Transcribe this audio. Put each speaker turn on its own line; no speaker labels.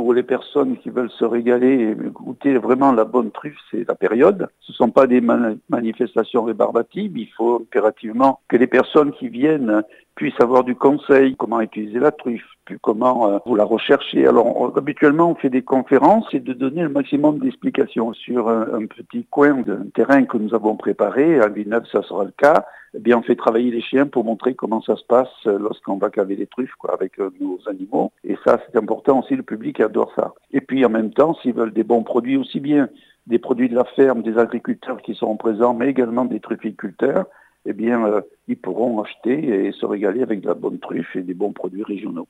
pour les personnes qui veulent se régaler et goûter vraiment la bonne truffe, c'est la période. Ce ne sont pas des manifestations rébarbatives. Il faut impérativement que les personnes qui viennent puissent avoir du conseil, comment utiliser la truffe, puis comment euh, vous la rechercher. Alors habituellement on fait des conférences et de donner le maximum d'explications sur un, petit coin d'un terrain que nous avons préparé. À Villeneuve ça sera le cas. Eh bien on fait travailler les chiens pour montrer comment ça se passe lorsqu'on va caver les truffes quoi, avec euh, nos animaux. Et ça c'est important aussi, le public adore ça. Et puis en même temps s'ils veulent des bons produits aussi bien des produits de la ferme, des agriculteurs qui seront présents, mais également des trufficulteurs, eh bien, euh, ils pourront acheter et se régaler avec de la bonne truffe et des bons produits régionaux.